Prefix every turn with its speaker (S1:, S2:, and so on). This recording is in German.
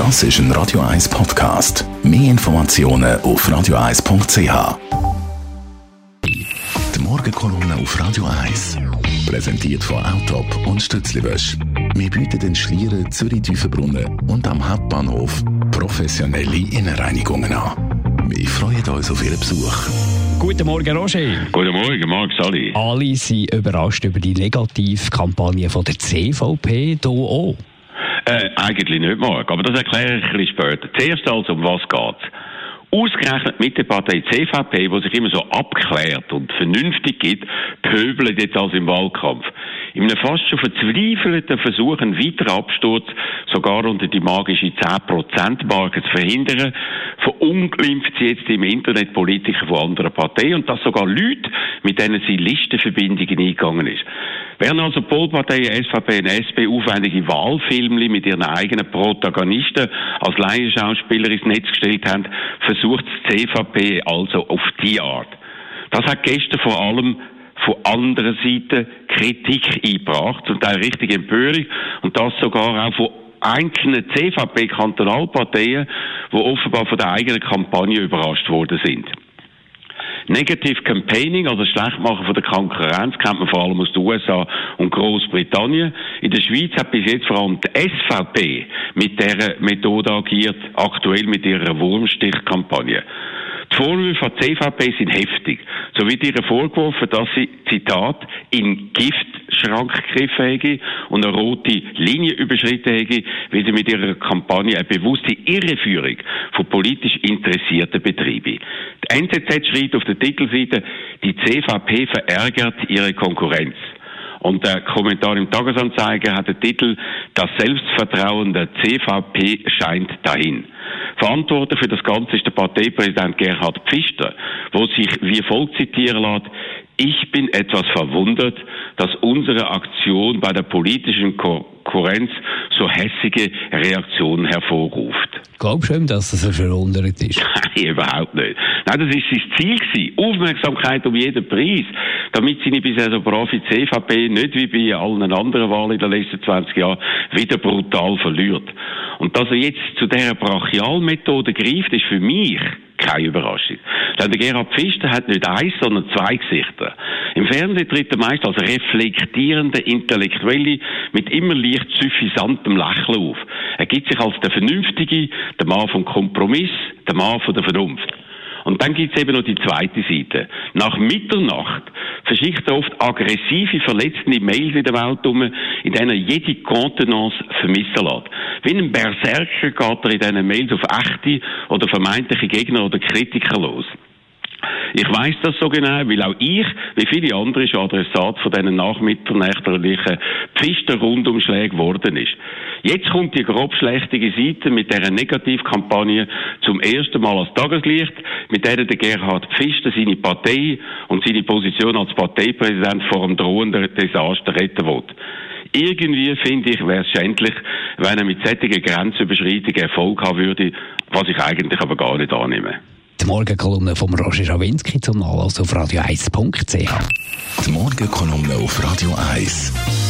S1: Das ist ein Radio 1 Podcast. Mehr Informationen auf radio1.ch. Die Morgenkolumne auf Radio 1. Präsentiert von Autop und Stützliwösch. Wir bieten den Schlieren Zürich-Tiefenbrunnen und am Hauptbahnhof professionelle Innenreinigungen an. Wir freuen uns auf Ihren Besuch.
S2: Guten Morgen, Roger.
S3: Guten Morgen, Marc Sali.
S2: Alle sind überrascht über die Negativkampagne von der CVP, hier auch.
S3: Äh, eigentlich nicht, Marc, aber das erkläre ich ein bisschen später. Zuerst also, um was geht's? Ausgerechnet mit der Partei CVP, die sich immer so abklärt und vernünftig gibt, pöbelt jetzt also im Wahlkampf. In einem fast schon verzweifelten Versuch, einen weiteren Absturz sogar unter die magische 10%-Marke zu verhindern, verunglimpft sie jetzt im Internet Politiker von anderen Parteien und das sogar Leute, mit denen sie Listenverbindungen eingegangen ist. Während also Polparteien SVP und SP aufwendige Wahlfilme mit ihren eigenen Protagonisten als Laienschauspieler ins Netz gestellt haben, versucht die CVP also auf die Art. Das hat gestern vor allem von anderer Seite Kritik eingebracht, zum Teil richtig Empörung und das sogar auch von einzelnen CVP-Kantonalparteien, die offenbar von der eigenen Kampagne überrascht worden sind. Negative Campaigning, also Schlechtmachen von der Konkurrenz, kennt man vor allem aus den USA und Großbritannien. In der Schweiz hat bis jetzt vor allem die SVP mit dieser Methode agiert, aktuell mit ihrer Wurmstichkampagne. Die Vorwürfe die CVP sind heftig. So wird ihr vorgeworfen, dass sie, Zitat, in Giftschrank gegriffen hätte und eine rote Linie überschritten hätte, weil sie mit ihrer Kampagne eine bewusste Irreführung von politisch interessierten Betrieben. Die NZZ schreibt auf der Titelseite, die CVP verärgert ihre Konkurrenz. Und der Kommentar im Tagesanzeiger hat den Titel Das Selbstvertrauen der CVP scheint dahin. Verantwortlich für das Ganze ist der Parteipräsident Gerhard Pfister, wo sich wie folgt zitieren lässt, ich bin etwas verwundert, dass unsere Aktion bei der politischen Konkurrenz so hässige Reaktionen hervorruft.
S2: Glaubst du dass das verwundert ist?
S3: Nein, überhaupt nicht. Nein, das ist sein Ziel gewesen. Aufmerksamkeit um jeden Preis. Damit seine bisher so brave CVP nicht wie bei allen anderen Wahlen in den letzten 20 Jahren wieder brutal verliert. Und dass er jetzt zu dieser Brachialmethode greift, ist für mich keine Überraschung. Denn der Gerhard Pfister hat nicht eins, sondern zwei Gesichter. Im Fernsehen tritt er meist als reflektierender Intellektuelle mit immer leicht suffisantem Lächeln auf. Er gibt sich als der Vernünftige, der Mann vom Kompromiss, der Mann von der Vernunft. Und dann gibt es eben noch die zweite Seite. Nach Mitternacht verschickt er oft aggressive, verletzende Mails in der Welt um, in denen er jede Kontenance vermissen lässt. Wie ein Berserker geht er in diesen Mails auf echte oder vermeintliche Gegner oder Kritiker los. Ich weiß das so genau, weil auch ich, wie viele andere, schon Adressat von diesen nachmitternächtlichen Pfister-Rundumschlägen geworden ist. Jetzt kommt die grobschlächtige Seite mit dieser Negativkampagne zum ersten Mal als Tageslicht, mit der der Gerhard Pfister seine Partei und seine Position als Parteipräsident vor einem drohenden Desaster retten will. Irgendwie finde ich, wäre es schändlich, wenn er mit solchen Grenzüberschreitungen Erfolg haben würde, was ich eigentlich aber gar nicht annehme.
S2: Die Morgenkolumne von Roger Schawinski zum Nachlass auf radio1.ch.
S1: Die Morgenkolumne auf Radio 1.